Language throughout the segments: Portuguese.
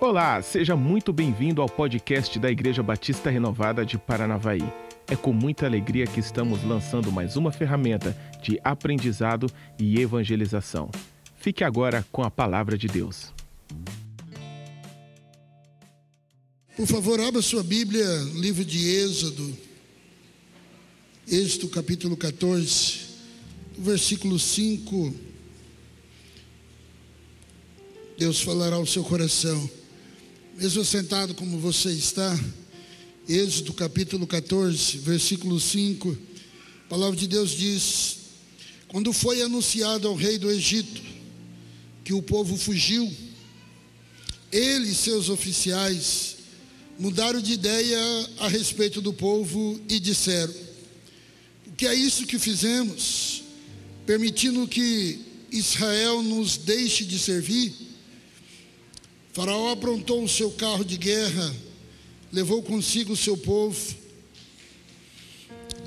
Olá, seja muito bem-vindo ao podcast da Igreja Batista Renovada de Paranavaí. É com muita alegria que estamos lançando mais uma ferramenta de aprendizado e evangelização. Fique agora com a palavra de Deus. Por favor, abra sua Bíblia, livro de Êxodo, Êxodo capítulo 14, versículo 5. Deus falará ao seu coração. Mesmo sentado como você está, Êxodo capítulo 14, versículo 5, a palavra de Deus diz: Quando foi anunciado ao rei do Egito que o povo fugiu, ele e seus oficiais mudaram de ideia a respeito do povo e disseram: O que é isso que fizemos, permitindo que Israel nos deixe de servir? Faraó aprontou o seu carro de guerra, levou consigo o seu povo,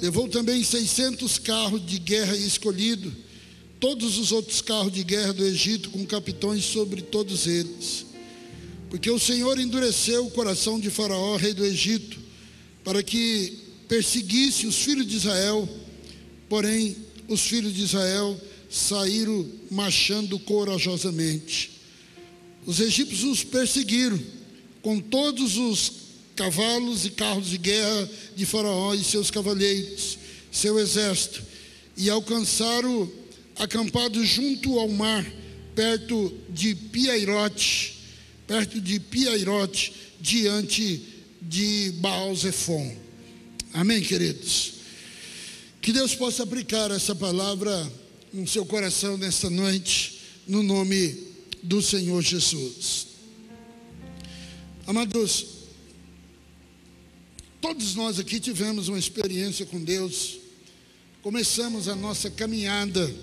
levou também 600 carros de guerra escolhido, todos os outros carros de guerra do Egito, com capitões sobre todos eles. Porque o Senhor endureceu o coração de Faraó, rei do Egito, para que perseguisse os filhos de Israel, porém os filhos de Israel saíram marchando corajosamente. Os egípcios os perseguiram com todos os cavalos e carros de guerra de Faraó e seus cavaleiros, seu exército, e alcançaram acampados junto ao mar, perto de Piairote, perto de Piairote, diante de Baal-Zephon. Amém, queridos? Que Deus possa aplicar essa palavra no seu coração nesta noite, no nome do Senhor Jesus. Amados, todos nós aqui tivemos uma experiência com Deus, começamos a nossa caminhada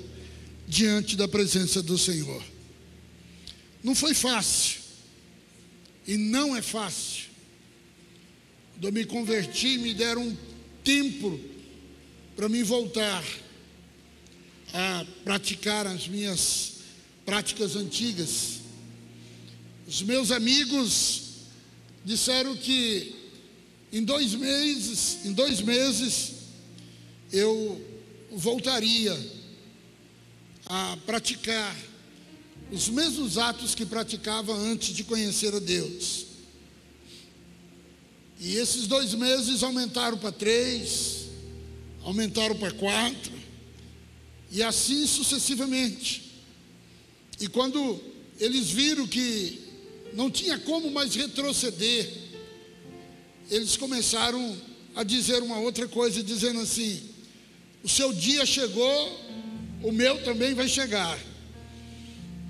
diante da presença do Senhor. Não foi fácil, e não é fácil. Quando eu me converti, me deram um tempo para me voltar a praticar as minhas práticas antigas. Os meus amigos disseram que em dois meses, em dois meses, eu voltaria a praticar os mesmos atos que praticava antes de conhecer a Deus. E esses dois meses aumentaram para três, aumentaram para quatro, e assim sucessivamente. E quando eles viram que não tinha como mais retroceder, eles começaram a dizer uma outra coisa, dizendo assim: o seu dia chegou, o meu também vai chegar.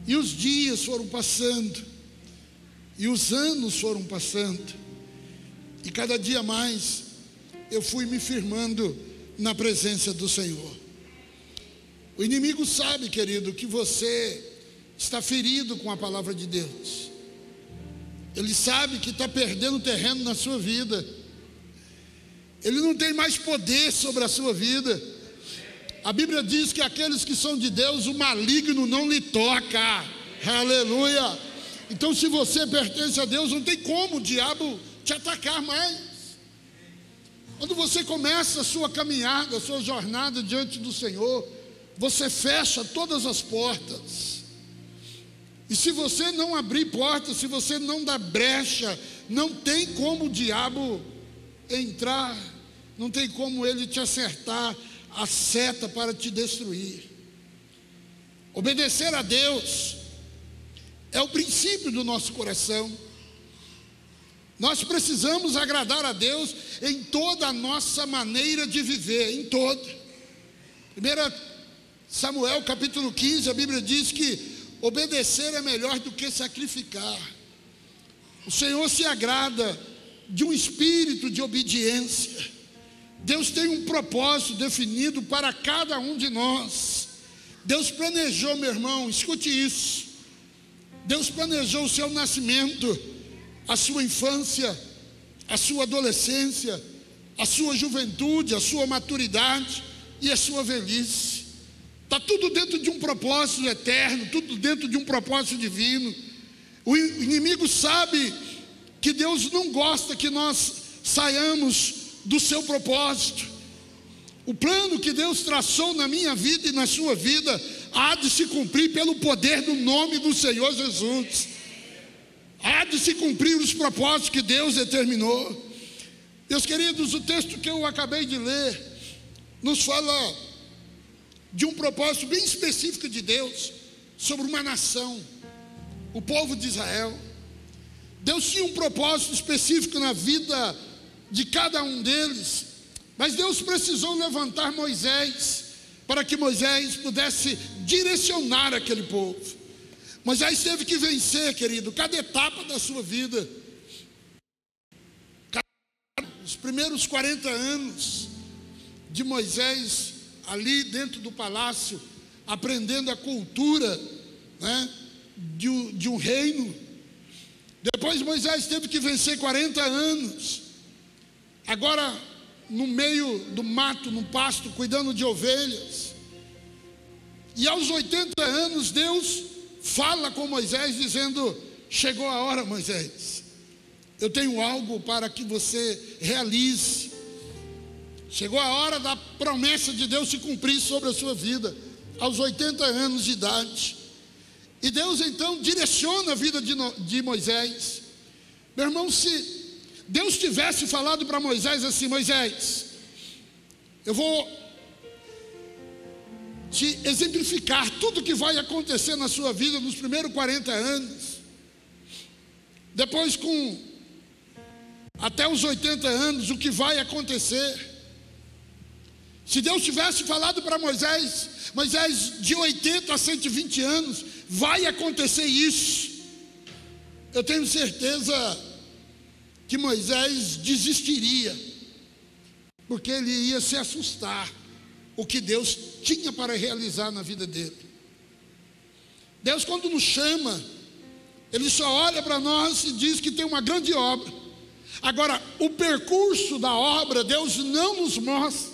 E os dias foram passando, e os anos foram passando, e cada dia mais eu fui me firmando na presença do Senhor. O inimigo sabe, querido, que você está ferido com a palavra de Deus. Ele sabe que está perdendo terreno na sua vida. Ele não tem mais poder sobre a sua vida. A Bíblia diz que aqueles que são de Deus, o maligno não lhe toca. Aleluia. Então, se você pertence a Deus, não tem como o diabo te atacar mais. Quando você começa a sua caminhada, a sua jornada diante do Senhor, você fecha todas as portas. E se você não abrir porta, se você não dar brecha, não tem como o diabo entrar, não tem como ele te acertar a seta para te destruir. Obedecer a Deus é o princípio do nosso coração. Nós precisamos agradar a Deus em toda a nossa maneira de viver, em todo. 1 Samuel capítulo 15, a Bíblia diz que Obedecer é melhor do que sacrificar. O Senhor se agrada de um espírito de obediência. Deus tem um propósito definido para cada um de nós. Deus planejou, meu irmão, escute isso. Deus planejou o seu nascimento, a sua infância, a sua adolescência, a sua juventude, a sua maturidade e a sua velhice. Está tudo dentro de um propósito eterno, tudo dentro de um propósito divino. O inimigo sabe que Deus não gosta que nós saiamos do seu propósito. O plano que Deus traçou na minha vida e na sua vida há de se cumprir pelo poder do nome do Senhor Jesus. Há de se cumprir os propósitos que Deus determinou. Meus queridos, o texto que eu acabei de ler nos fala de um propósito bem específico de Deus sobre uma nação, o povo de Israel. Deus tinha um propósito específico na vida de cada um deles, mas Deus precisou levantar Moisés para que Moisés pudesse direcionar aquele povo. Moisés teve que vencer, querido, cada etapa da sua vida. Os primeiros 40 anos de Moisés ali dentro do palácio, aprendendo a cultura né, de, de um reino. Depois Moisés teve que vencer 40 anos. Agora, no meio do mato, no pasto, cuidando de ovelhas. E aos 80 anos, Deus fala com Moisés, dizendo: Chegou a hora, Moisés, eu tenho algo para que você realize. Chegou a hora da promessa de Deus se cumprir sobre a sua vida, aos 80 anos de idade. E Deus então direciona a vida de, de Moisés. Meu irmão, se Deus tivesse falado para Moisés assim: Moisés, eu vou te exemplificar tudo que vai acontecer na sua vida nos primeiros 40 anos. Depois, com até os 80 anos, o que vai acontecer. Se Deus tivesse falado para Moisés, Moisés, de 80 a 120 anos, vai acontecer isso. Eu tenho certeza que Moisés desistiria, porque ele ia se assustar o que Deus tinha para realizar na vida dele. Deus, quando nos chama, Ele só olha para nós e diz que tem uma grande obra. Agora, o percurso da obra, Deus não nos mostra.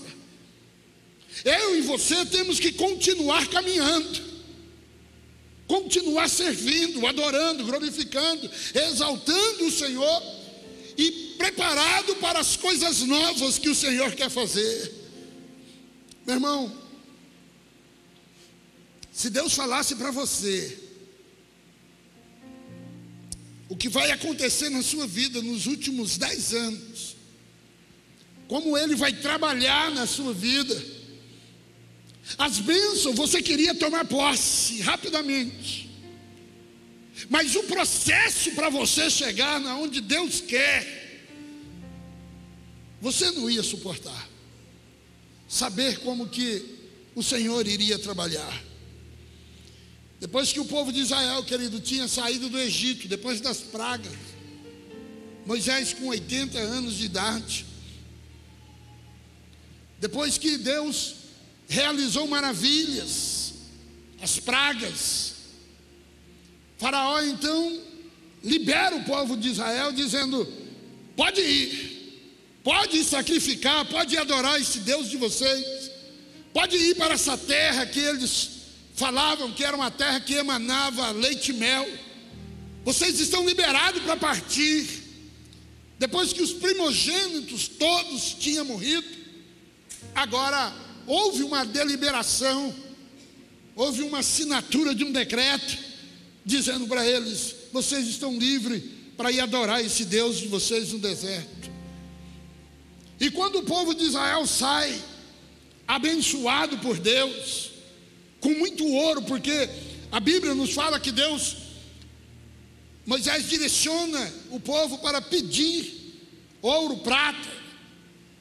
Eu e você temos que continuar caminhando, continuar servindo, adorando, glorificando, exaltando o Senhor e preparado para as coisas novas que o Senhor quer fazer. Meu irmão, se Deus falasse para você o que vai acontecer na sua vida nos últimos dez anos, como Ele vai trabalhar na sua vida, as bênçãos você queria tomar posse rapidamente. Mas o processo para você chegar na onde Deus quer, você não ia suportar. Saber como que o Senhor iria trabalhar. Depois que o povo de Israel, querido, tinha saído do Egito, depois das pragas, Moisés com 80 anos de idade, depois que Deus realizou maravilhas, as pragas. Faraó então libera o povo de Israel, dizendo: pode ir, pode sacrificar, pode adorar esse Deus de vocês, pode ir para essa terra que eles falavam que era uma terra que emanava leite e mel. Vocês estão liberados para partir. Depois que os primogênitos todos tinham morrido, agora houve uma deliberação, houve uma assinatura de um decreto, dizendo para eles: vocês estão livres para ir adorar esse Deus de vocês no deserto. E quando o povo de Israel sai, abençoado por Deus, com muito ouro, porque a Bíblia nos fala que Deus, Moisés direciona o povo para pedir ouro, prata,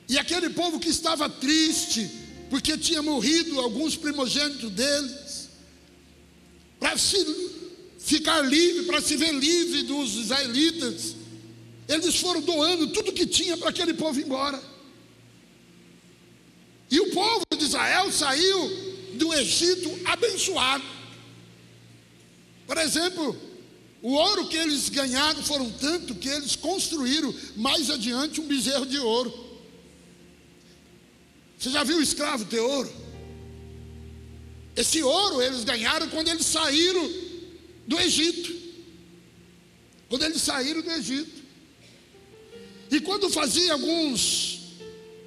e aquele povo que estava triste, porque tinha morrido alguns primogênitos deles, para se ficar livre, para se ver livre dos israelitas, eles foram doando tudo que tinha para aquele povo ir embora. E o povo de Israel saiu do Egito abençoado. Por exemplo, o ouro que eles ganharam foram tanto que eles construíram mais adiante um bezerro de ouro. Você já viu o escravo ter ouro? Esse ouro eles ganharam quando eles saíram do Egito. quando eles saíram do Egito. E quando fazia alguns,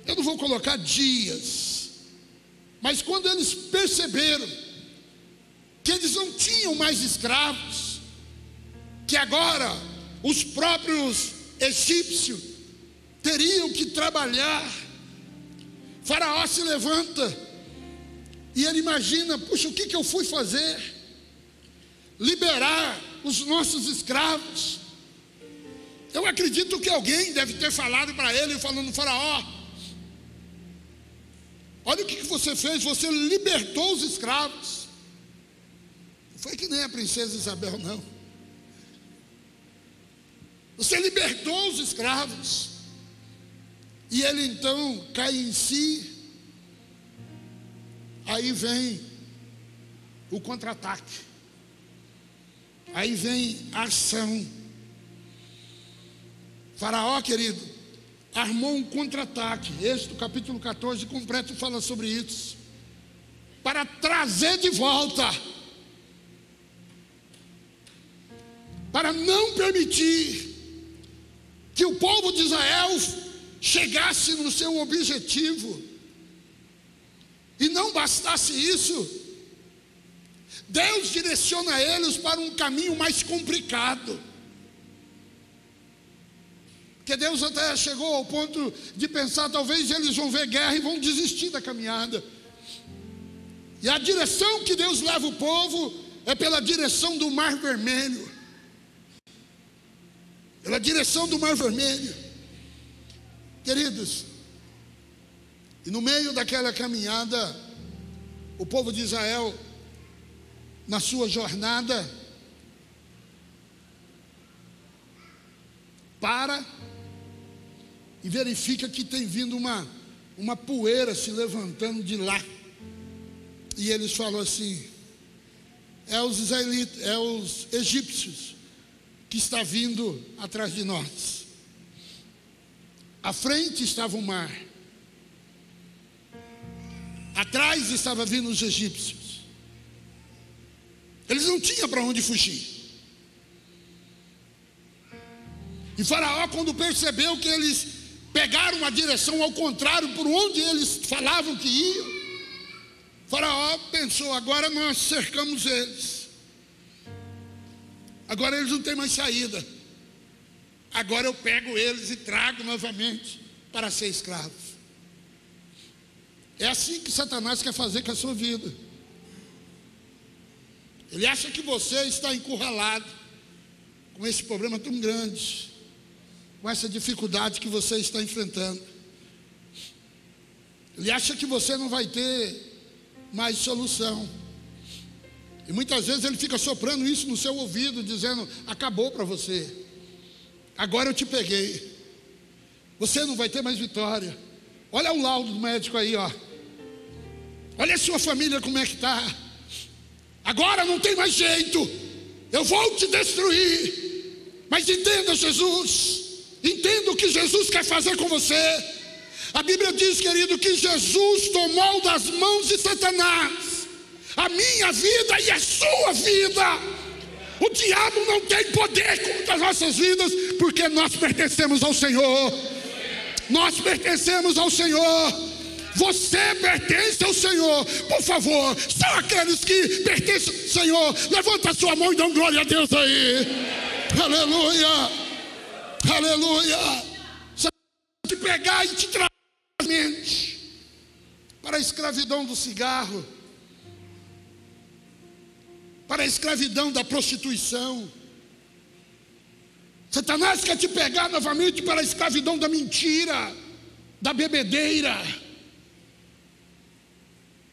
eu não vou colocar dias, mas quando eles perceberam que eles não tinham mais escravos, que agora os próprios egípcios teriam que trabalhar, Faraó se levanta e ele imagina: puxa, o que, que eu fui fazer? Liberar os nossos escravos. Eu acredito que alguém deve ter falado para ele, falando: Faraó, olha o que, que você fez, você libertou os escravos. Não foi que nem a princesa Isabel, não. Você libertou os escravos. E ele então cai em si. Aí vem o contra-ataque. Aí vem a ação. Faraó, querido, armou um contra-ataque. Este, capítulo 14, completo, fala sobre isso. Para trazer de volta. Para não permitir que o povo de Israel chegasse no seu objetivo, e não bastasse isso, Deus direciona eles para um caminho mais complicado. Porque Deus até chegou ao ponto de pensar, talvez eles vão ver guerra e vão desistir da caminhada. E a direção que Deus leva o povo é pela direção do Mar Vermelho. Pela direção do Mar Vermelho. Queridos, e no meio daquela caminhada, o povo de Israel, na sua jornada, para e verifica que tem vindo uma, uma poeira se levantando de lá. E eles falam assim: é os israelitas, é os egípcios que está vindo atrás de nós. À frente estava o mar. Atrás estava vindo os egípcios. Eles não tinham para onde fugir. E Faraó, quando percebeu que eles pegaram a direção ao contrário por onde eles falavam que iam, Faraó pensou: agora nós cercamos eles. Agora eles não têm mais saída. Agora eu pego eles e trago novamente para ser escravo. É assim que Satanás quer fazer com a sua vida. Ele acha que você está encurralado com esse problema tão grande, com essa dificuldade que você está enfrentando. Ele acha que você não vai ter mais solução. E muitas vezes ele fica soprando isso no seu ouvido, dizendo: acabou para você. Agora eu te peguei. Você não vai ter mais vitória. Olha o laudo do médico aí, ó. Olha a sua família como é que está. Agora não tem mais jeito. Eu vou te destruir. Mas entenda, Jesus. Entenda o que Jesus quer fazer com você. A Bíblia diz, querido, que Jesus tomou das mãos de Satanás a minha vida e a sua vida. O diabo não tem poder contra as nossas vidas, porque nós pertencemos ao Senhor. Nós pertencemos ao Senhor. Você pertence ao Senhor. Por favor, são aqueles que pertencem ao Senhor. Levanta a sua mão e dá glória a Deus aí. Aleluia. Aleluia. Você te pegar e te trazer para a escravidão do cigarro para a escravidão da prostituição. Satanás quer te pegar novamente para a escravidão da mentira, da bebedeira.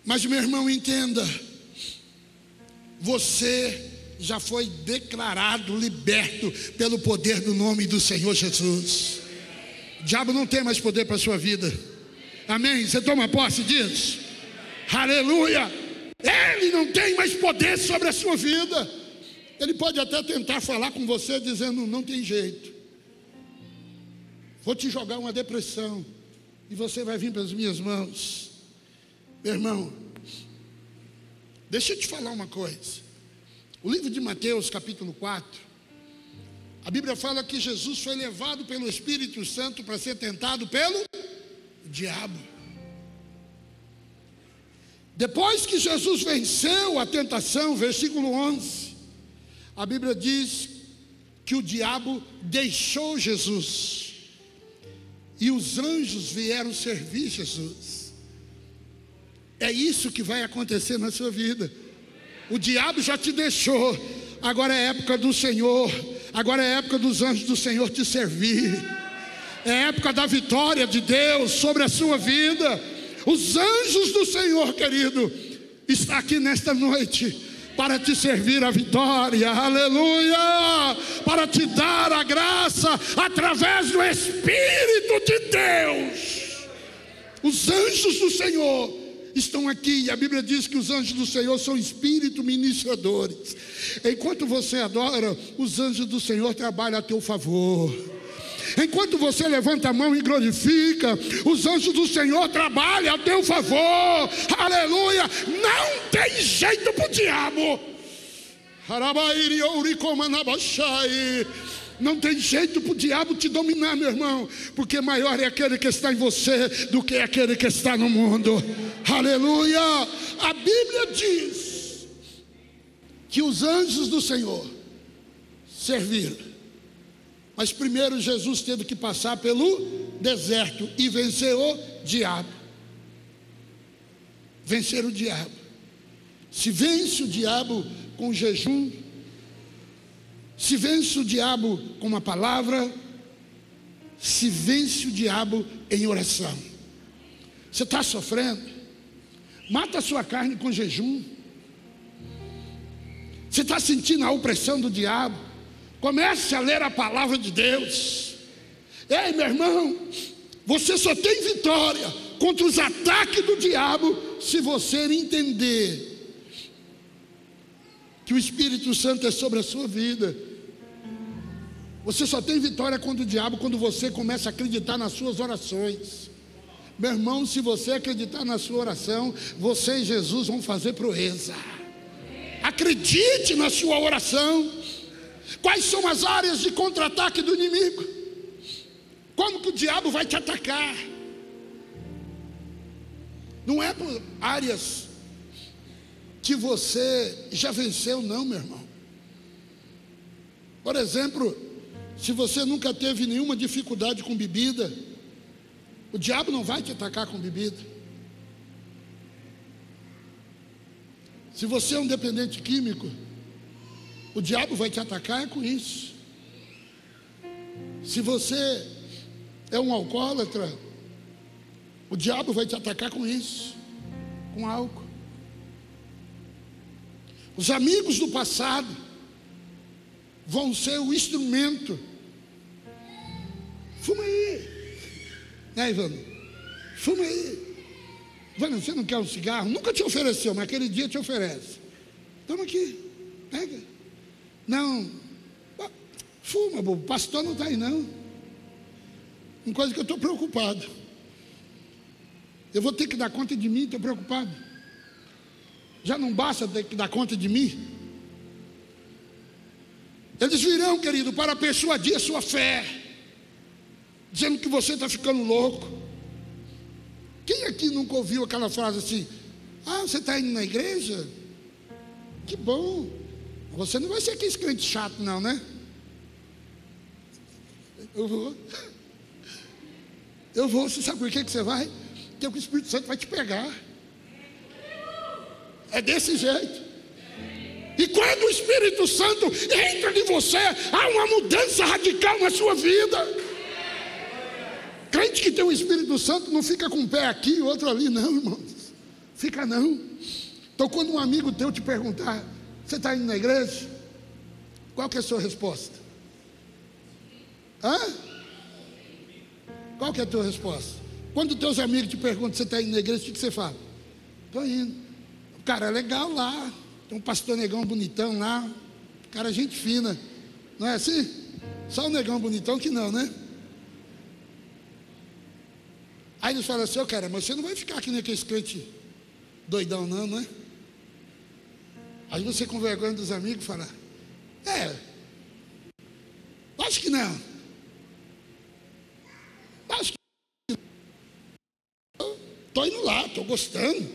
Mas, meu irmão, entenda: você já foi declarado liberto pelo poder do nome do Senhor Jesus. O diabo não tem mais poder para a sua vida. Amém? Você toma posse disso? Aleluia! Ele não tem mais poder sobre a sua vida. Ele pode até tentar falar com você dizendo: não tem jeito. Vou te jogar uma depressão e você vai vir para as minhas mãos. Meu irmão, deixa eu te falar uma coisa. O livro de Mateus, capítulo 4, A Bíblia fala que Jesus foi levado pelo Espírito Santo para ser tentado pelo diabo. Depois que Jesus venceu a tentação, versículo 11, a Bíblia diz que o diabo deixou Jesus e os anjos vieram servir Jesus. É isso que vai acontecer na sua vida. O diabo já te deixou, agora é época do Senhor, agora é época dos anjos do Senhor te servir. É época da vitória de Deus sobre a sua vida. Os anjos do Senhor, querido, está aqui nesta noite para te servir a vitória, aleluia, para te dar a graça através do Espírito de Deus. Os anjos do Senhor estão aqui, e a Bíblia diz que os anjos do Senhor são espírito ministradores. Enquanto você adora, os anjos do Senhor trabalham a teu favor. Enquanto você levanta a mão e glorifica, os anjos do Senhor trabalham a teu favor. Aleluia! Não tem jeito para o diabo. Não tem jeito para o diabo te dominar, meu irmão, porque maior é aquele que está em você do que aquele que está no mundo. Aleluia! A Bíblia diz que os anjos do Senhor serviram mas primeiro Jesus teve que passar pelo deserto e vencer o diabo. Vencer o diabo. Se vence o diabo com jejum, se vence o diabo com uma palavra, se vence o diabo em oração. Você está sofrendo? Mata a sua carne com jejum. Você está sentindo a opressão do diabo? Comece a ler a palavra de Deus. Ei, meu irmão, você só tem vitória contra os ataques do diabo se você entender que o Espírito Santo é sobre a sua vida. Você só tem vitória contra o diabo quando você começa a acreditar nas suas orações. Meu irmão, se você acreditar na sua oração, você e Jesus vão fazer proeza. Acredite na sua oração. Quais são as áreas de contra-ataque do inimigo? Como que o diabo vai te atacar? Não é por áreas que você já venceu, não, meu irmão. Por exemplo, se você nunca teve nenhuma dificuldade com bebida, o diabo não vai te atacar com bebida. Se você é um dependente químico, o diabo vai te atacar com isso. Se você é um alcoólatra, o diabo vai te atacar com isso, com álcool. Os amigos do passado vão ser o instrumento. Fuma aí. Né, Ivano? Fuma aí. Ivano, você não quer um cigarro? Nunca te ofereceu, mas aquele dia te oferece. Toma aqui, pega. Não, fuma, o pastor não está aí não. Uma coisa que eu estou preocupado. Eu vou ter que dar conta de mim, estou preocupado. Já não basta ter que dar conta de mim. Eles virão, querido, para persuadir a sua fé, dizendo que você está ficando louco. Quem aqui nunca ouviu aquela frase assim? Ah, você está indo na igreja? Que bom. Você não vai ser aquele crente chato, não, né? Eu vou. Eu vou. Você sabe por que, que você vai? Porque o Espírito Santo vai te pegar. É desse jeito. E quando o Espírito Santo entra em você, há uma mudança radical na sua vida. Crente que tem o Espírito Santo não fica com um pé aqui e outro ali, não, irmãos. Fica não. Então, quando um amigo teu te perguntar, você está indo na igreja? Qual que é a sua resposta? Hã? Qual que é a tua resposta? Quando teus amigos te perguntam, você está indo na igreja, o que você fala? Estou indo. O cara é legal lá. Tem um pastor negão bonitão lá. O cara é gente fina. Não é assim? Só o negão bonitão que não, né? Aí eles falam assim, ô oh, cara, mas você não vai ficar aqui naquele crente doidão não, não é? Aí você com vergonha dos amigos fala, é, Acho que não. Acho que estou indo lá, estou gostando.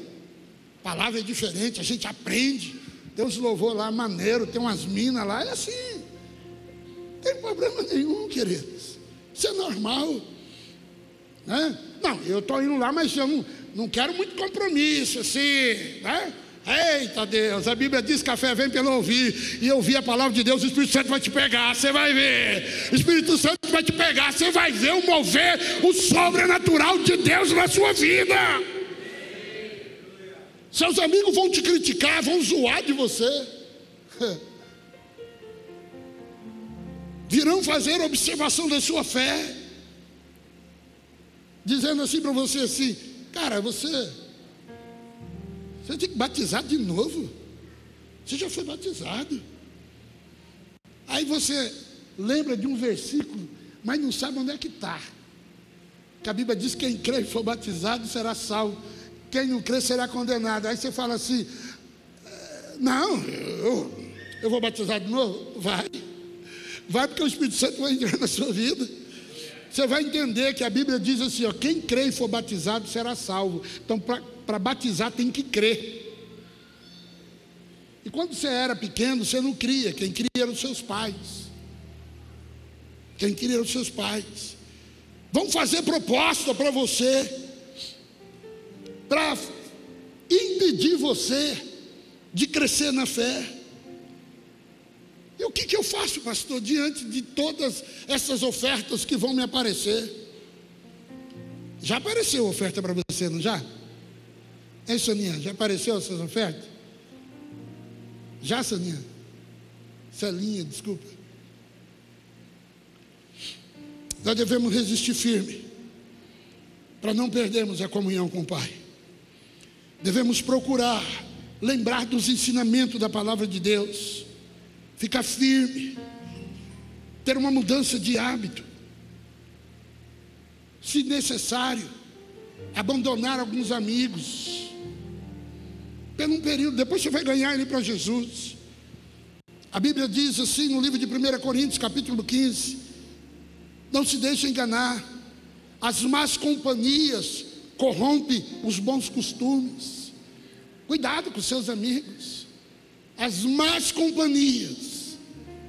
A palavra é diferente, a gente aprende. Deus louvou lá, maneiro, tem umas minas lá, é assim. Não tem problema nenhum, queridos. Isso é normal. Né? Não, eu estou indo lá, mas eu não, não quero muito compromisso, assim, né? Eita Deus, a Bíblia diz que a fé vem pelo ouvir, e ouvir a palavra de Deus, o Espírito Santo vai te pegar, você vai ver. O Espírito Santo vai te pegar, você vai ver o mover, o sobrenatural de Deus na sua vida. Seus amigos vão te criticar, vão zoar de você. Virão fazer observação da sua fé dizendo assim para você assim, cara, você, você tem que batizar de novo. Você já foi batizado. Aí você lembra de um versículo, mas não sabe onde é que está. Que a Bíblia diz: quem crê e for batizado será salvo, quem não crê será condenado. Aí você fala assim: é, não, eu, eu vou batizar de novo? Vai, vai porque o Espírito Santo vai entrar na sua vida. Você vai entender que a Bíblia diz assim: ó, quem crê e for batizado será salvo. Então, para batizar tem que crer. E quando você era pequeno, você não cria, quem cria eram os seus pais. Quem cria eram os seus pais. Vão fazer proposta para você, para impedir você de crescer na fé. O que, que eu faço, pastor, diante de todas essas ofertas que vão me aparecer? Já apareceu oferta para você, não já? Hein, Soninha? Já apareceu essas ofertas? Já, Soninha? Celinha, desculpa. Nós devemos resistir firme para não perdermos a comunhão com o Pai. Devemos procurar lembrar dos ensinamentos da palavra de Deus ficar firme, ter uma mudança de hábito. Se necessário, abandonar alguns amigos. Por um período, depois você vai ganhar ele para Jesus. A Bíblia diz assim no livro de 1 Coríntios, capítulo 15: Não se deixe enganar, as más companhias corrompem os bons costumes. Cuidado com seus amigos. As más companhias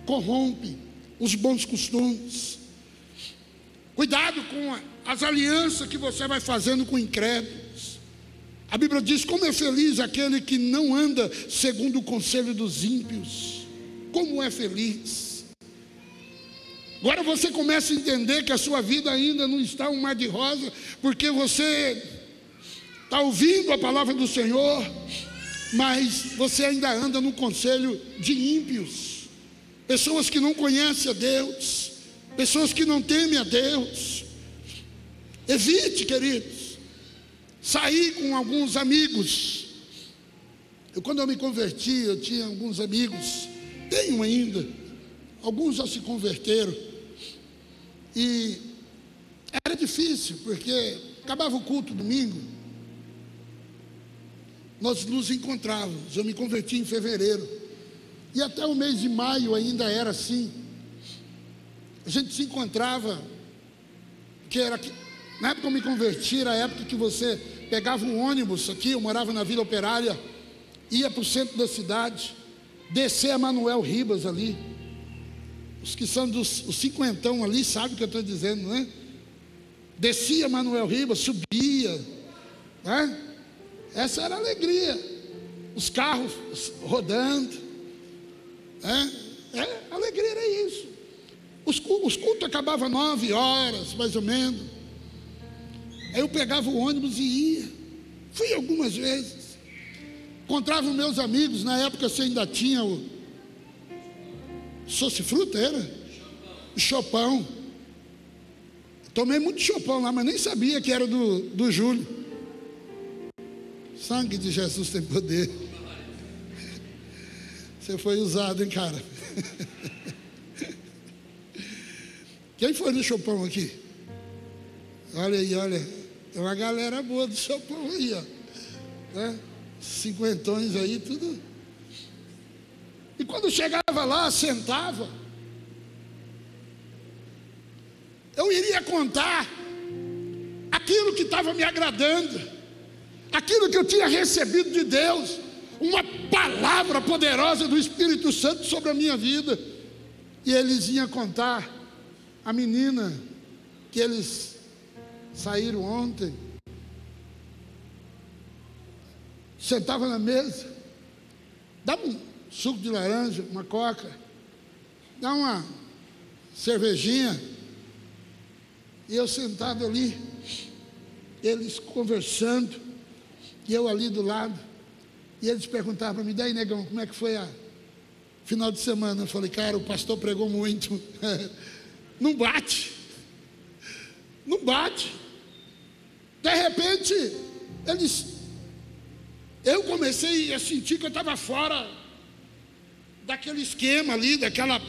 corrompe os bons costumes. Cuidado com as alianças que você vai fazendo com incrédulos. A Bíblia diz: como é feliz aquele que não anda segundo o conselho dos ímpios. Como é feliz. Agora você começa a entender que a sua vida ainda não está um mar de rosa, porque você está ouvindo a palavra do Senhor, mas você ainda anda no conselho de ímpios pessoas que não conhecem a Deus, pessoas que não temem a Deus. Evite, queridos, sair com alguns amigos. Eu, quando eu me converti, eu tinha alguns amigos, tenho ainda, alguns já se converteram, e era difícil, porque acabava o culto domingo, nós nos encontrávamos. Eu me converti em fevereiro. E até o mês de maio ainda era assim. A gente se encontrava, que era na época que eu me converti, era a época que você pegava um ônibus aqui, eu morava na Vila Operária, ia para o centro da cidade, descer a Manuel Ribas ali. Os que são dos os cinquentão ali sabem o que eu estou dizendo, né? Descia Manuel Ribas, subia, né? Essa era a alegria. Os carros rodando. É, é, alegria era isso. Os, os cultos acabavam nove horas, mais ou menos. Aí eu pegava o ônibus e ia. Fui algumas vezes. Encontrava meus amigos, na época você ainda tinha o. Soce fruta era? Chopão. Tomei muito chopão lá, mas nem sabia que era do, do Júlio. Sangue de Jesus tem poder. Você foi usado, hein, cara? Quem foi no Chopão aqui? Olha aí, olha. É uma galera boa do Chopão aí, ó. Né? Cinquentões aí, tudo. E quando chegava lá, sentava. eu iria contar aquilo que estava me agradando, aquilo que eu tinha recebido de Deus, uma palavra poderosa do Espírito Santo sobre a minha vida. E eles iam contar a menina que eles saíram ontem, sentava na mesa, dava um suco de laranja, uma coca, dá uma cervejinha, e eu sentado ali, eles conversando, e eu ali do lado, e eles perguntavam para mim, daí negão, como é que foi a final de semana? Eu falei, cara, o pastor pregou muito, não bate, não bate. De repente, eles, eu comecei a sentir que eu estava fora daquele esquema ali, daquela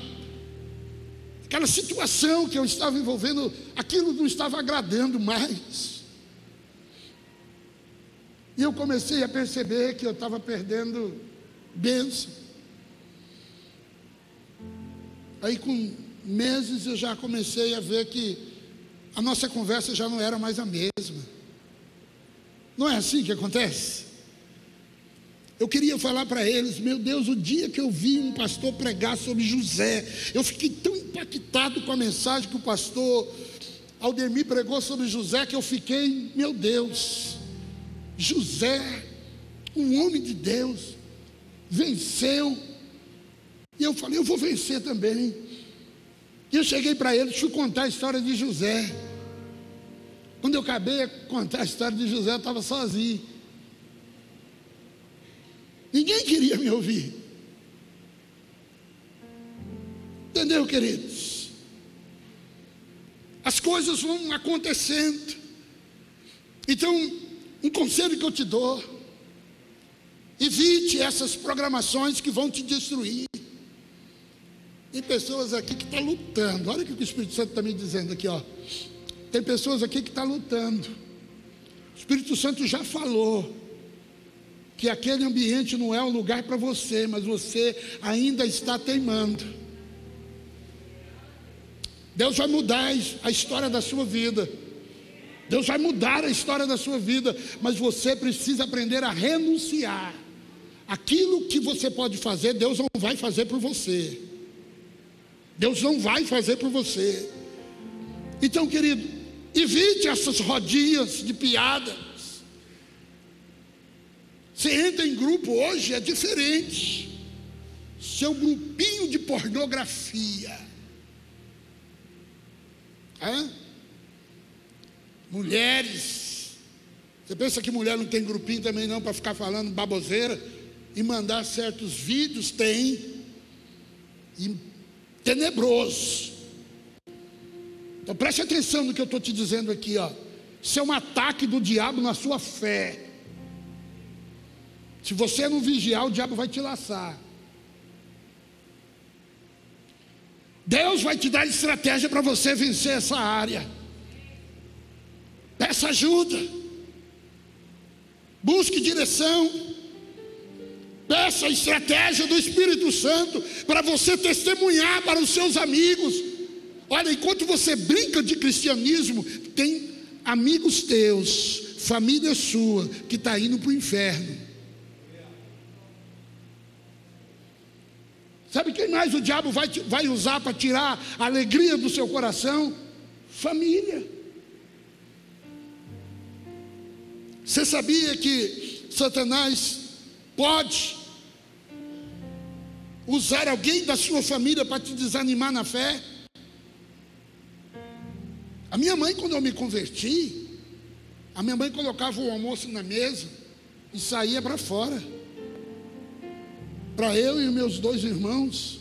aquela situação que eu estava envolvendo, aquilo não estava agradando mais. E eu comecei a perceber que eu estava perdendo bênção. Aí com meses eu já comecei a ver que a nossa conversa já não era mais a mesma. Não é assim que acontece? Eu queria falar para eles, meu Deus, o dia que eu vi um pastor pregar sobre José, eu fiquei tão impactado com a mensagem que o pastor Aldemir pregou sobre José, que eu fiquei, meu Deus, José, um homem de Deus, venceu. E eu falei, eu vou vencer também. E eu cheguei para eles, fui contar a história de José. Quando eu acabei de contar a história de José, eu estava sozinho. Ninguém queria me ouvir. Entendeu, queridos? As coisas vão acontecendo. Então, um conselho que eu te dou: evite essas programações que vão te destruir. Tem pessoas aqui que estão tá lutando. Olha o que o Espírito Santo está me dizendo aqui, ó. Tem pessoas aqui que estão tá lutando. O Espírito Santo já falou que aquele ambiente não é um lugar para você, mas você ainda está teimando. Deus vai mudar a história da sua vida. Deus vai mudar a história da sua vida, mas você precisa aprender a renunciar. Aquilo que você pode fazer, Deus não vai fazer por você. Deus não vai fazer por você. Então, querido, evite essas rodinhas de piada. Você entra em grupo hoje, é diferente. Seu grupinho de pornografia. Hã? Mulheres. Você pensa que mulher não tem grupinho também não para ficar falando baboseira e mandar certos vídeos? Tem. E tenebroso. Então preste atenção no que eu estou te dizendo aqui, ó. Isso é um ataque do diabo na sua fé. Se você não vigiar, o diabo vai te laçar. Deus vai te dar estratégia para você vencer essa área. Peça ajuda. Busque direção. Peça a estratégia do Espírito Santo para você testemunhar para os seus amigos. Olha, enquanto você brinca de cristianismo, tem amigos teus, família sua, que está indo para o inferno. Sabe quem mais o diabo vai, vai usar para tirar a alegria do seu coração? Família. Você sabia que Satanás pode usar alguém da sua família para te desanimar na fé? A minha mãe, quando eu me converti, a minha mãe colocava o almoço na mesa e saía para fora para eu e meus dois irmãos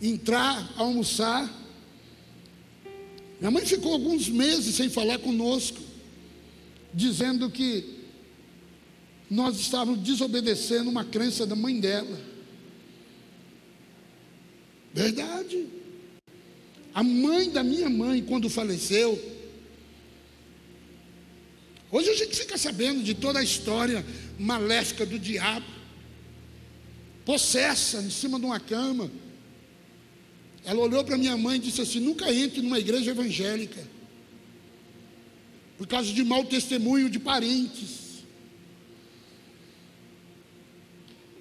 entrar, almoçar. Minha mãe ficou alguns meses sem falar conosco, dizendo que nós estávamos desobedecendo uma crença da mãe dela. Verdade. A mãe da minha mãe, quando faleceu, hoje a gente fica sabendo de toda a história maléfica do diabo possessa em cima de uma cama. Ela olhou para minha mãe e disse assim: nunca entre numa igreja evangélica, por causa de mau testemunho de parentes.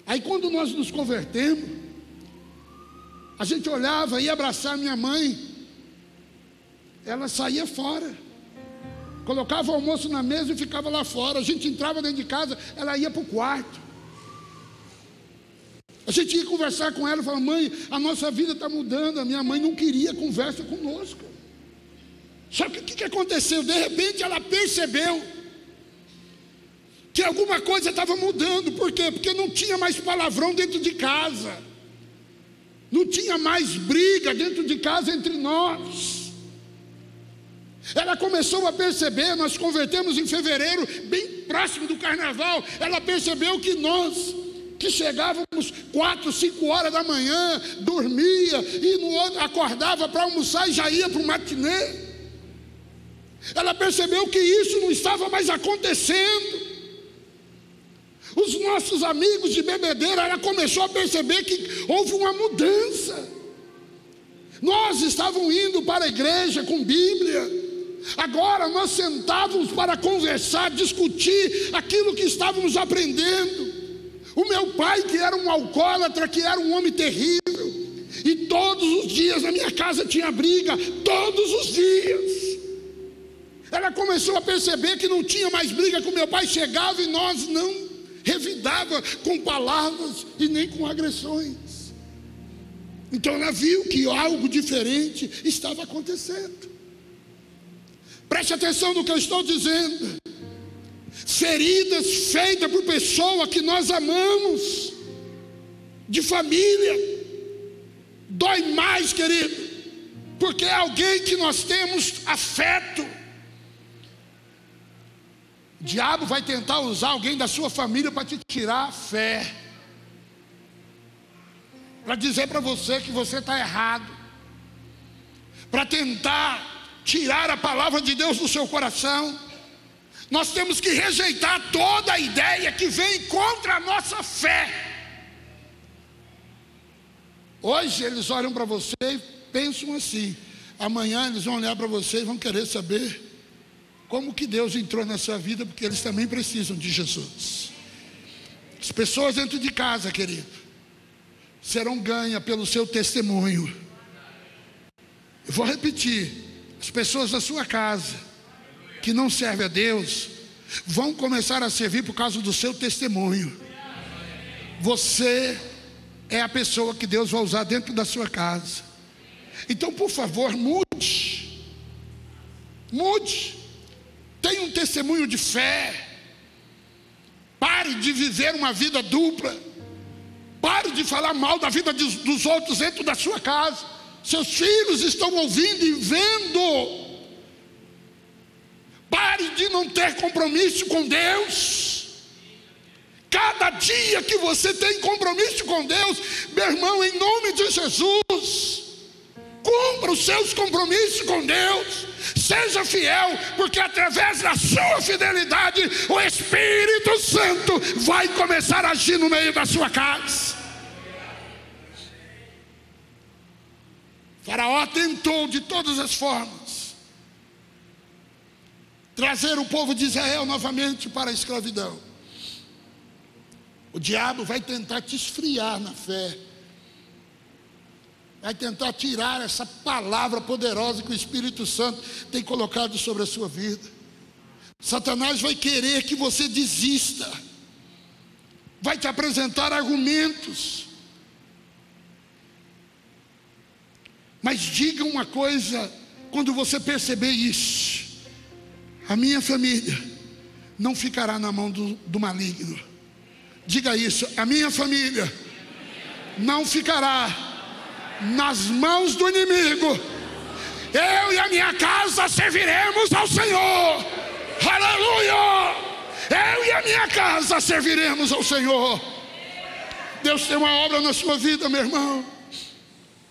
Aí quando nós nos convertemos, a gente olhava e abraçar minha mãe, ela saía fora, colocava o almoço na mesa e ficava lá fora. A gente entrava dentro de casa, ela ia para o quarto. A gente ia conversar com ela e falava, mãe, a nossa vida está mudando. A minha mãe não queria conversa conosco. Que o que, que aconteceu? De repente ela percebeu que alguma coisa estava mudando. Por quê? Porque não tinha mais palavrão dentro de casa. Não tinha mais briga dentro de casa entre nós. Ela começou a perceber, nós convertemos em fevereiro, bem próximo do carnaval. Ela percebeu que nós que chegávamos quatro, cinco horas da manhã, dormia e no outro acordava para almoçar e já ia para o matinê. Ela percebeu que isso não estava mais acontecendo. Os nossos amigos de bebedeira, ela começou a perceber que houve uma mudança. Nós estávamos indo para a igreja com Bíblia. Agora nós sentávamos para conversar, discutir aquilo que estávamos aprendendo. O meu pai, que era um alcoólatra, que era um homem terrível, e todos os dias na minha casa tinha briga, todos os dias. Ela começou a perceber que não tinha mais briga com meu pai, chegava e nós não revidava com palavras e nem com agressões. Então ela viu que algo diferente estava acontecendo. Preste atenção no que eu estou dizendo feridas feitas por pessoa que nós amamos, de família, dói mais, querido, porque é alguém que nós temos afeto. Diabo vai tentar usar alguém da sua família para te tirar a fé, para dizer para você que você está errado, para tentar tirar a palavra de Deus do seu coração. Nós temos que rejeitar toda a ideia que vem contra a nossa fé. Hoje eles olham para você e pensam assim. Amanhã eles vão olhar para você e vão querer saber como que Deus entrou na sua vida, porque eles também precisam de Jesus. As pessoas dentro de casa, querido, serão ganhas pelo seu testemunho. Eu vou repetir: as pessoas da sua casa que não serve a Deus vão começar a servir por causa do seu testemunho. Você é a pessoa que Deus vai usar dentro da sua casa. Então, por favor, mude. Mude. Tenha um testemunho de fé. Pare de viver uma vida dupla. Pare de falar mal da vida dos outros dentro da sua casa. Seus filhos estão ouvindo e vendo. Pare de não ter compromisso com Deus. Cada dia que você tem compromisso com Deus, meu irmão, em nome de Jesus, cumpra os seus compromissos com Deus, seja fiel, porque através da sua fidelidade, o Espírito Santo vai começar a agir no meio da sua casa. Faraó tentou de todas as formas trazer o povo de Israel novamente para a escravidão. O diabo vai tentar te esfriar na fé, vai tentar tirar essa palavra poderosa que o Espírito Santo tem colocado sobre a sua vida. Satanás vai querer que você desista, vai te apresentar argumentos. Mas diga uma coisa quando você perceber isso a minha família não ficará na mão do, do maligno. Diga isso, a minha família não ficará nas mãos do inimigo. Eu e a minha casa serviremos ao Senhor. Aleluia! Eu e a minha casa serviremos ao Senhor. Deus tem uma obra na sua vida, meu irmão.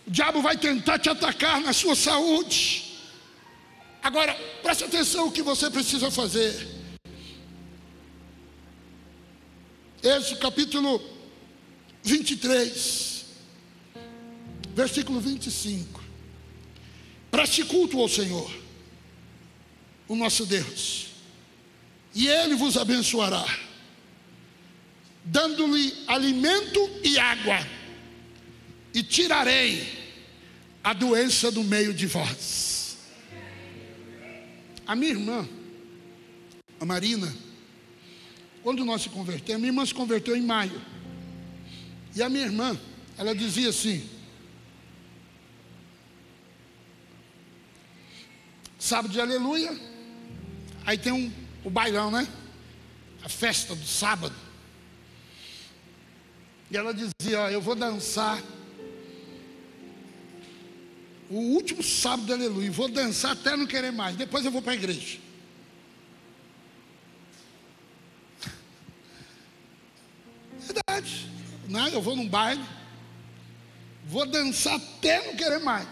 O diabo vai tentar te atacar na sua saúde. Agora, preste atenção o que você precisa fazer. Êxodo capítulo 23. Versículo 25. Preste culto ao Senhor, o nosso Deus, e Ele vos abençoará, dando-lhe alimento e água, e tirarei a doença do meio de vós. A minha irmã, a Marina, quando nós se convertemos, minha irmã se converteu em maio. E a minha irmã, ela dizia assim: sábado de aleluia, aí tem um, o bailão, né? A festa do sábado. E ela dizia: ó, Eu vou dançar o último sábado de aleluia, vou dançar até não querer mais, depois eu vou para a igreja. Verdade, né? eu vou num baile, vou dançar até não querer mais,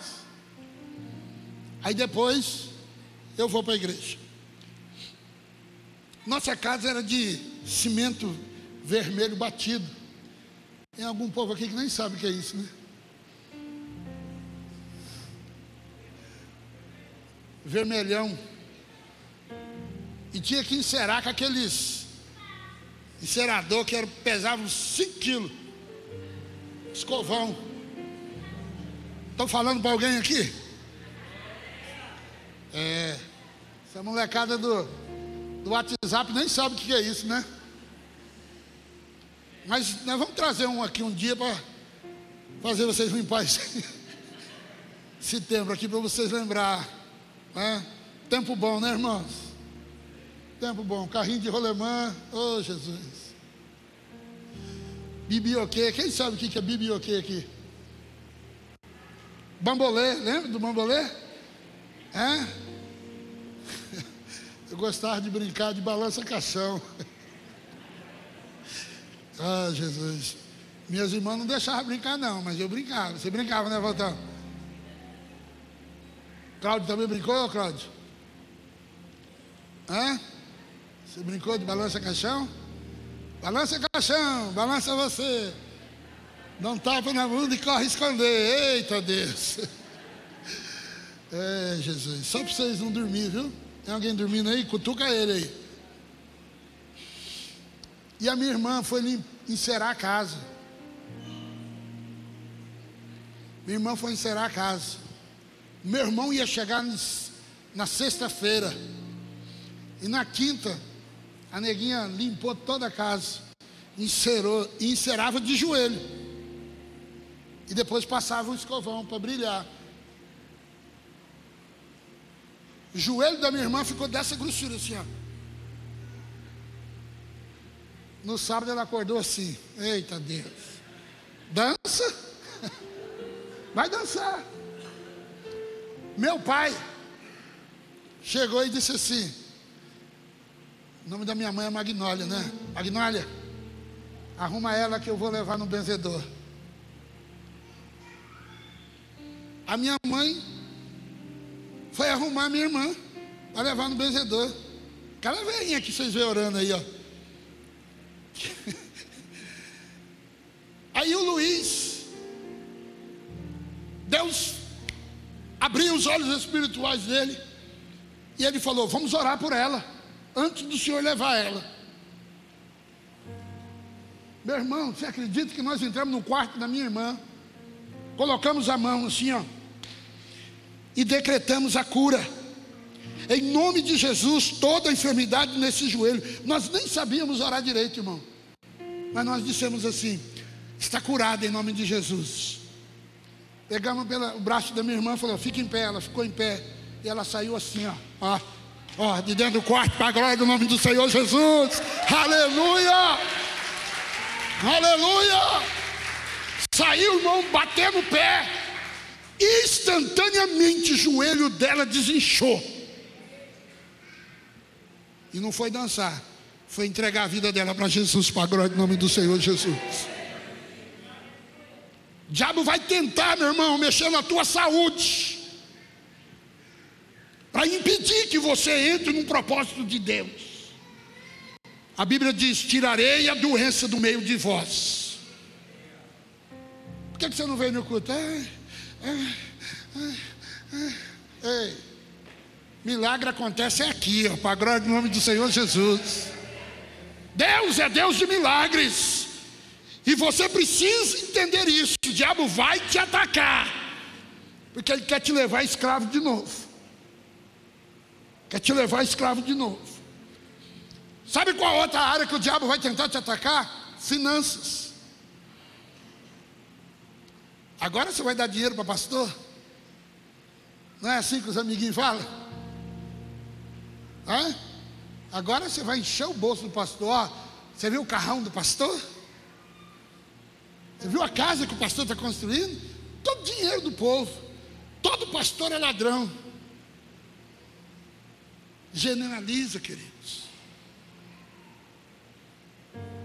aí depois eu vou para a igreja. Nossa casa era de cimento vermelho batido. Tem algum povo aqui que nem sabe o que é isso, né? vermelhão. E tinha que encerar com aqueles encerador que era, pesava uns 5 quilos. Escovão. Estou falando para alguém aqui? É. Essa molecada do, do WhatsApp nem sabe o que é isso, né? Mas nós vamos trazer um aqui um dia para fazer vocês limpar esse, esse tempo aqui para vocês lembrar. Né? Tempo bom, né, irmãos? Tempo bom. Carrinho de rolemã. Oh, Jesus. Bibioquê. Quem sabe o que é bibioquê aqui? Bambolê. Lembra do bambolê? É? Eu gostava de brincar de balança caixão. Ah, Jesus. Minhas irmãs não deixavam brincar, não, mas eu brincava. Você brincava, né, Valtão? Cláudio também brincou, Cláudio? Hã? Você brincou de balança caixão? Balança caixão, balança você. Dá um tapa na bunda e corre esconder. Eita Deus. É, Jesus. Só para vocês não dormir, viu? Tem alguém dormindo aí? Cutuca ele aí. E a minha irmã foi encerar a casa. Minha irmã foi encerar a casa. Meu irmão ia chegar na sexta-feira. E na quinta, a neguinha limpou toda a casa. Encerou, e encerava de joelho. E depois passava o escovão para brilhar. O joelho da minha irmã ficou dessa grossura assim, ó. No sábado ela acordou assim. Eita Deus. Dança? Vai dançar. Meu pai chegou e disse assim: o nome da minha mãe é Magnólia, né? Magnólia, arruma ela que eu vou levar no benzedor. A minha mãe foi arrumar minha irmã para levar no benzedor. Aquela velhinha que vocês vê orando aí, ó. Aí o Luiz, Deus abriu os olhos espirituais dele. E ele falou: Vamos orar por ela, antes do Senhor levar ela. Meu irmão, você acredita que nós entramos no quarto da minha irmã, colocamos a mão assim, ó, e decretamos a cura. Em nome de Jesus, toda a enfermidade nesse joelho. Nós nem sabíamos orar direito, irmão. Mas nós dissemos assim: está curada em nome de Jesus. Pegamos pelo braço da minha irmã e falou: fica em pé. Ela ficou em pé. E ela saiu assim, ó. Ó, ó de dentro do quarto, para a glória do nome do Senhor Jesus. Aleluia! Aleluia! Saiu, irmão, batendo o pé. Instantaneamente o joelho dela desinchou. E não foi dançar, foi entregar a vida dela para Jesus, para a glória do nome do Senhor Jesus. O diabo vai tentar, meu irmão, mexer na tua saúde, para impedir que você entre num propósito de Deus. A Bíblia diz: tirarei a doença do meio de vós. Por que, você não veio no culto? É, Ei, milagre acontece aqui, ó, para a glória do nome do Senhor Jesus. Deus é Deus de milagres. E você precisa entender isso. O diabo vai te atacar. Porque ele quer te levar escravo de novo. Quer te levar escravo de novo. Sabe qual outra área que o diabo vai tentar te atacar? Finanças. Agora você vai dar dinheiro para pastor? Não é assim que os amiguinhos falam? Hã? Agora você vai encher o bolso do pastor. você viu o carrão do pastor? Você viu a casa que o pastor está construindo? Todo dinheiro do povo. Todo pastor é ladrão. Generaliza, queridos.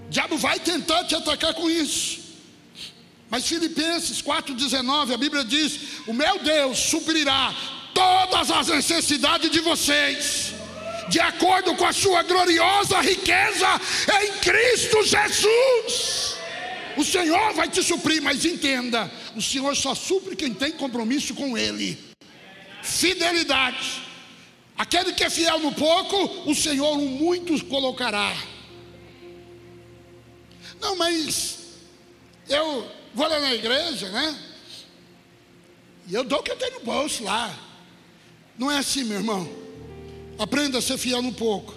O diabo vai tentar te atacar com isso. Mas Filipenses 4,19, a Bíblia diz: O meu Deus suprirá todas as necessidades de vocês, de acordo com a sua gloriosa riqueza em Cristo Jesus. O Senhor vai te suprir, mas entenda: o Senhor só supre quem tem compromisso com Ele. Fidelidade. Aquele que é fiel no pouco, o Senhor o muito colocará. Não, mas eu vou lá na igreja, né? E eu dou o que eu tenho no bolso lá. Não é assim, meu irmão. Aprenda a ser fiel no pouco.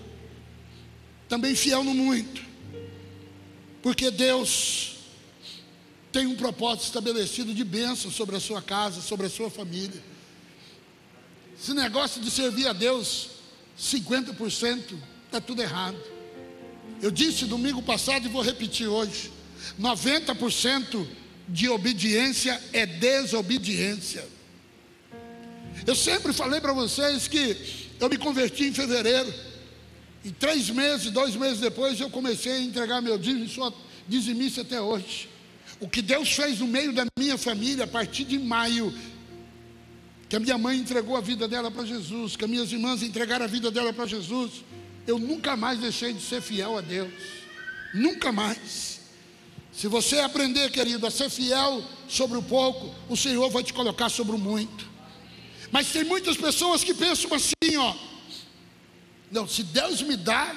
Também fiel no muito. Porque Deus tem um propósito estabelecido de bênção sobre a sua casa, sobre a sua família. Esse negócio de servir a Deus 50% está tudo errado. Eu disse domingo passado e vou repetir hoje: 90% de obediência é desobediência. Eu sempre falei para vocês que eu me converti em fevereiro. E três meses, dois meses depois, eu comecei a entregar meu dízimo e sou dizimista até hoje. O que Deus fez no meio da minha família, a partir de maio, que a minha mãe entregou a vida dela para Jesus, que as minhas irmãs entregaram a vida dela para Jesus, eu nunca mais deixei de ser fiel a Deus. Nunca mais. Se você aprender, querido, a ser fiel sobre o pouco, o Senhor vai te colocar sobre o muito. Mas tem muitas pessoas que pensam assim, ó. Não, se Deus me dá,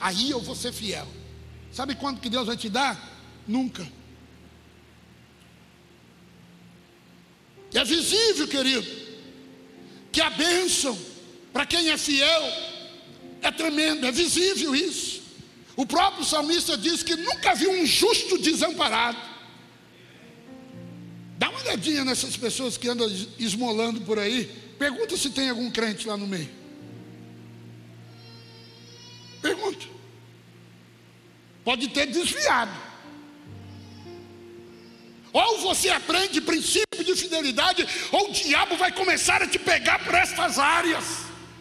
aí eu vou ser fiel. Sabe quanto que Deus vai te dar? Nunca. É visível, querido, que a bênção para quem é fiel é tremenda, é visível isso. O próprio salmista diz que nunca viu um justo desamparado. Dá uma olhadinha nessas pessoas que andam esmolando por aí. Pergunta se tem algum crente lá no meio. Pergunta. Pode ter desviado. Ou você aprende princípio de fidelidade, ou o diabo vai começar a te pegar por estas áreas,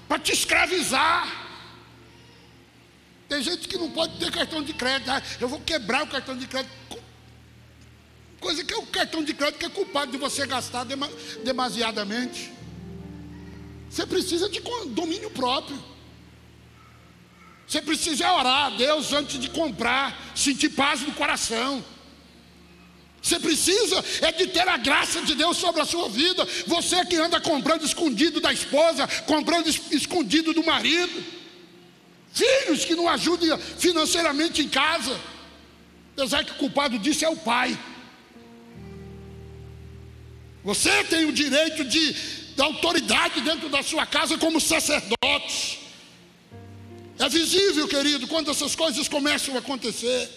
para te escravizar. Tem gente que não pode ter cartão de crédito. Ah, eu vou quebrar o cartão de crédito. Coisa que é o cartão de crédito que é culpado de você gastar demasiadamente. Você precisa de domínio próprio. Você precisa orar a Deus antes de comprar, sentir paz no coração. Você precisa é de ter a graça de Deus sobre a sua vida. Você que anda comprando escondido da esposa, comprando escondido do marido. Filhos que não ajudem financeiramente em casa. Apesar que o culpado disso é o pai. Você tem o direito de, de autoridade dentro da sua casa como sacerdote. É visível, querido, quando essas coisas começam a acontecer.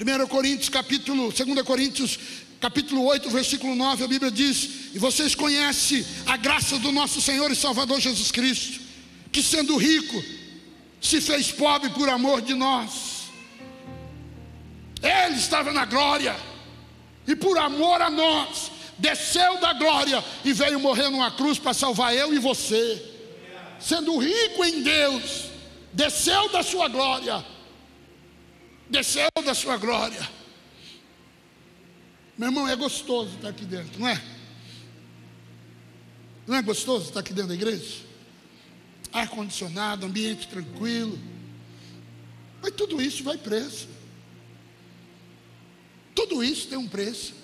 1 Coríntios capítulo, 2 Coríntios capítulo 8, versículo 9, a Bíblia diz: "E vocês conhecem a graça do nosso Senhor e Salvador Jesus Cristo, que sendo rico, se fez pobre por amor de nós. Ele estava na glória, e por amor a nós, desceu da glória e veio morrer numa cruz para salvar eu e você. Sendo rico em Deus, desceu da sua glória, desceu da sua glória. Meu irmão, é gostoso estar aqui dentro, não é? Não é gostoso estar aqui dentro da igreja? Ar-condicionado, ambiente tranquilo. Mas tudo isso vai preço. Tudo isso tem um preço.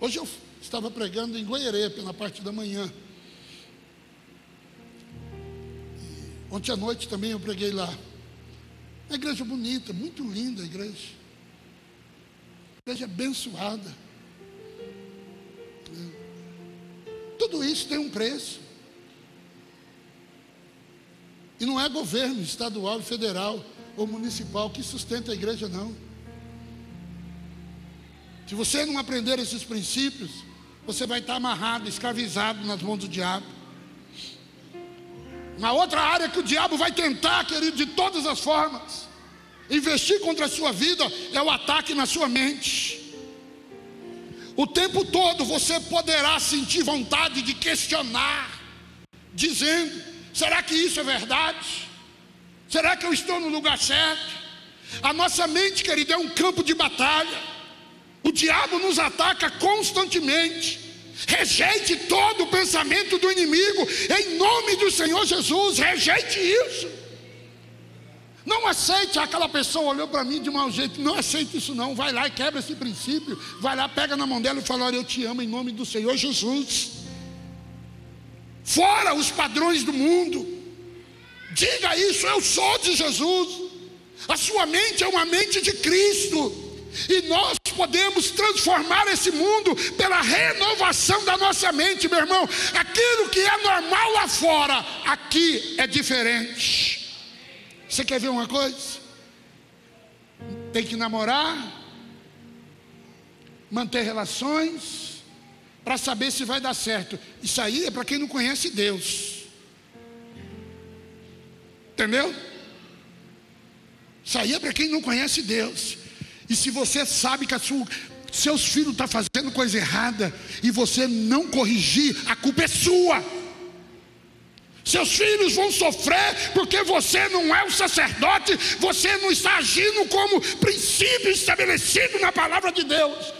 Hoje eu estava pregando em Goierê, pela parte da manhã. Ontem à noite também eu preguei lá. Uma igreja bonita, muito linda a igreja. Igreja abençoada. Tudo isso tem um preço. E não é governo estadual, federal ou municipal que sustenta a igreja, não. Se você não aprender esses princípios, você vai estar amarrado, escravizado nas mãos do diabo. Uma outra área que o diabo vai tentar, querido, de todas as formas, investir contra a sua vida é o ataque na sua mente. O tempo todo você poderá sentir vontade de questionar, dizendo: será que isso é verdade? Será que eu estou no lugar certo? A nossa mente, querido, é um campo de batalha. O diabo nos ataca constantemente. Rejeite todo o pensamento do inimigo, em nome do Senhor Jesus, rejeite isso. Não aceite, aquela pessoa olhou para mim de mau jeito, não aceite isso não, vai lá e quebra esse princípio, vai lá, pega na mão dela e fala, olha, eu te amo em nome do Senhor Jesus. Fora os padrões do mundo, diga isso, eu sou de Jesus, a sua mente é uma mente de Cristo, e nós podemos transformar esse mundo pela renovação da nossa mente, meu irmão. Aquilo que é normal lá fora, aqui é diferente. Você quer ver uma coisa? Tem que namorar, manter relações, para saber se vai dar certo. Isso aí é para quem não conhece Deus. Entendeu? Isso aí é para quem não conhece Deus. E se você sabe que sua, seus filhos estão tá fazendo coisa errada e você não corrigir, a culpa é sua. Seus filhos vão sofrer porque você não é o sacerdote, você não está agindo como princípio estabelecido na palavra de Deus.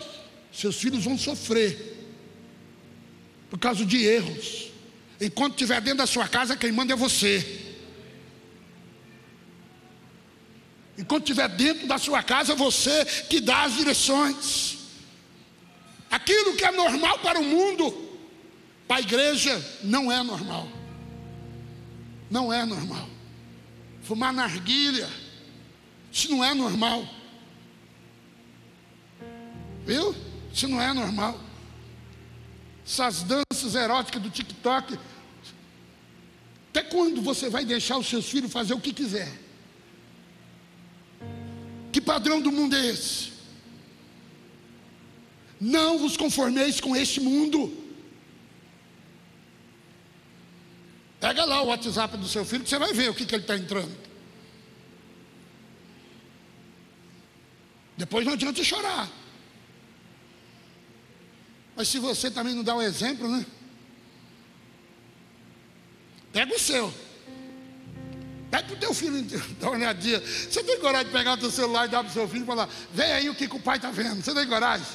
Seus filhos vão sofrer por causa de erros. Enquanto estiver dentro da sua casa, quem manda é você. Enquanto estiver dentro da sua casa, você que dá as direções. Aquilo que é normal para o mundo, para a igreja, não é normal. Não é normal. Fumar narguilha, isso não é normal. Viu? Isso não é normal. Essas danças eróticas do TikTok. Até quando você vai deixar os seus filhos fazer o que quiser? Que padrão do mundo é esse? Não vos conformeis com este mundo. Pega lá o WhatsApp do seu filho que você vai ver o que, que ele está entrando. Depois não adianta chorar. Mas se você também não dá o exemplo, né? Pega o seu. Pede para o teu filho dar uma olhadinha. Você tem coragem de pegar o teu celular e dar para o seu filho e falar: Vem aí o que, que o pai está vendo. Você tem coragem?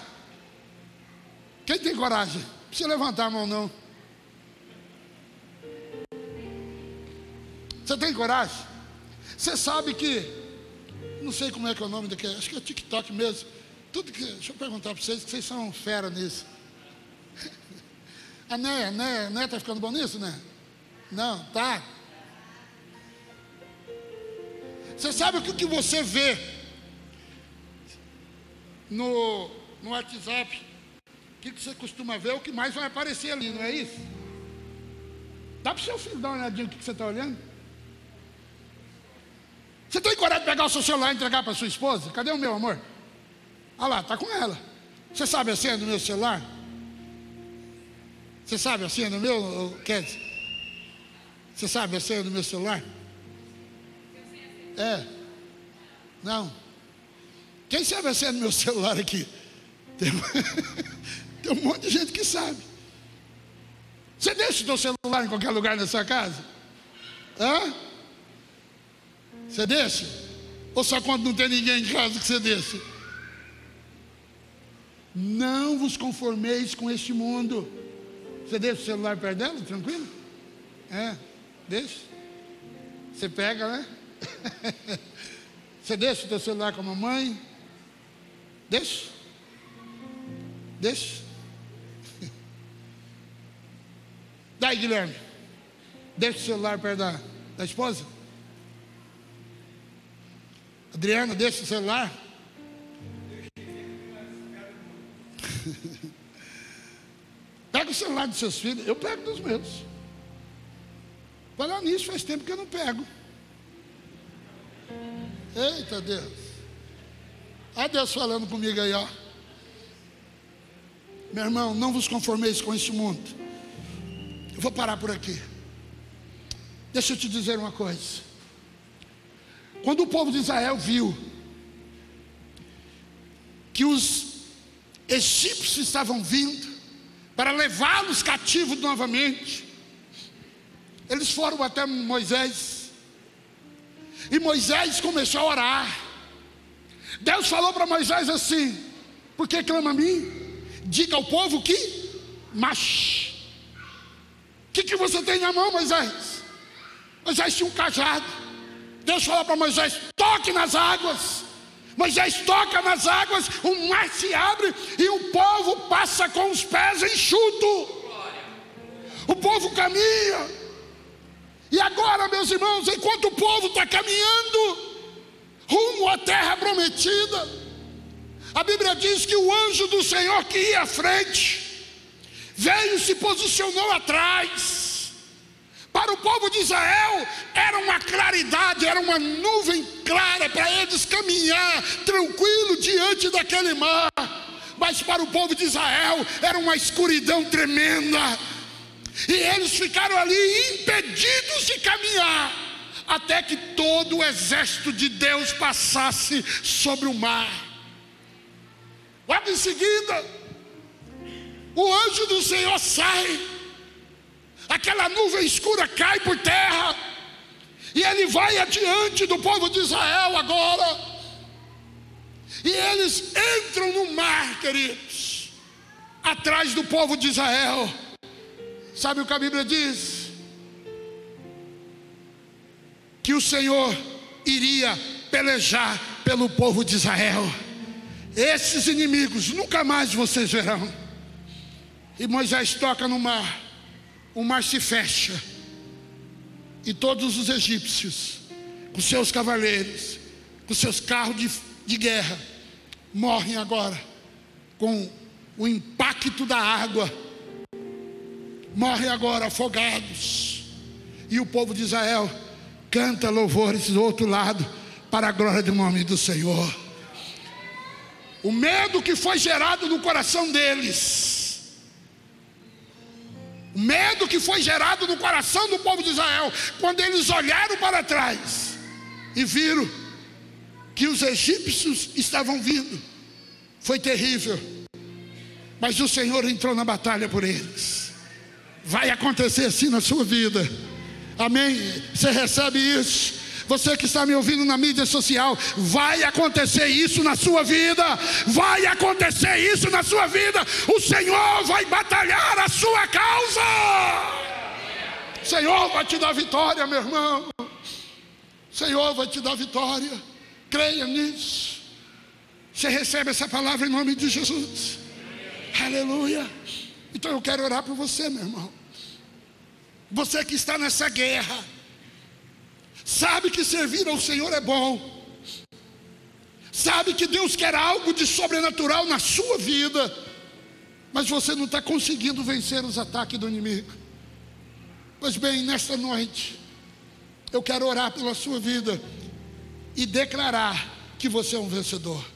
Quem tem coragem? Não precisa levantar a mão, não. Você tem coragem? Você sabe que, não sei como é que é o nome daquele, acho que é TikTok mesmo. Tudo que, deixa eu perguntar para vocês, que vocês são fera nisso. A Né, Né, Né está ficando bom nisso, né? Não, tá. Você sabe o que, que você vê no, no WhatsApp? O que, que você costuma ver? O que mais vai aparecer ali, não é isso? Dá para o seu filho dar uma olhadinha o que, que você está olhando? Você tem coragem de pegar o seu celular e entregar para sua esposa? Cadê o meu amor? Olha lá, está com ela. Você sabe a senha do meu celular? Você sabe a senha do meu, Ked? Você sabe a senha do meu celular? É. Não. Quem sabe a senha do meu celular aqui? Tem, tem um monte de gente que sabe. Você deixa o seu celular em qualquer lugar da sua casa? Hã? Você é deixa? Ou só quando não tem ninguém em casa que você é deixa? Não vos conformeis com este mundo. Você é deixa o celular perto dela, tranquilo? É, deixa. Você pega, né? Você deixa o teu celular com a mamãe? Deixa. Deixa. Daí, Guilherme. Deixa o celular perto da, da esposa? Adriana, deixa o celular. Pega o celular dos seus filhos, eu pego dos meus. Falar nisso, faz tempo que eu não pego. Eita Deus. Olha Deus falando comigo aí, ó. Meu irmão, não vos conformeis com este mundo. Eu vou parar por aqui. Deixa eu te dizer uma coisa. Quando o povo de Israel viu que os egípcios estavam vindo para levá-los cativos novamente, eles foram até Moisés. E Moisés começou a orar. Deus falou para Moisés assim: Por que clama a mim? Diga ao povo que mas o que, que você tem na mão, Moisés? Moisés tinha um cajado. Deus falou para Moisés: toque nas águas. Moisés toca nas águas, o mar se abre e o povo passa com os pés enxuto. O povo caminha. E agora, meus irmãos, enquanto o povo está caminhando rumo à terra prometida, a Bíblia diz que o anjo do Senhor que ia à frente veio e se posicionou atrás. Para o povo de Israel era uma claridade, era uma nuvem clara para eles caminhar tranquilo diante daquele mar. Mas para o povo de Israel era uma escuridão tremenda. E eles ficaram ali impedidos de caminhar, até que todo o exército de Deus passasse sobre o mar. Logo em seguida, o anjo do Senhor sai aquela nuvem escura cai por terra, e ele vai adiante do povo de Israel agora, e eles entram no mar, queridos, atrás do povo de Israel. Sabe o que a Bíblia diz? Que o Senhor iria pelejar pelo povo de Israel. Esses inimigos nunca mais vocês verão. E Moisés toca no mar o mar se fecha. E todos os egípcios, com seus cavaleiros, com seus carros de, de guerra, morrem agora com o impacto da água, morrem agora afogados, e o povo de Israel canta louvores do outro lado para a glória do nome do Senhor. O medo que foi gerado no coração deles, medo que foi gerado no coração do povo de Israel, quando eles olharam para trás e viram que os egípcios estavam vindo, foi terrível. Mas o Senhor entrou na batalha por eles. Vai acontecer assim na sua vida. Amém? Você recebe isso? Você que está me ouvindo na mídia social, vai acontecer isso na sua vida. Vai acontecer isso na sua vida. O Senhor vai batalhar a sua causa. O Senhor vai te dar vitória, meu irmão. O Senhor vai te dar vitória. Creia nisso. Você recebe essa palavra em nome de Jesus. Aleluia. Então eu quero orar por você, meu irmão. Você que está nessa guerra sabe que servir ao Senhor é bom, sabe que Deus quer algo de sobrenatural na sua vida, mas você não está conseguindo vencer os ataques do inimigo. Pois bem, nesta noite, eu quero orar pela sua vida e declarar que você é um vencedor.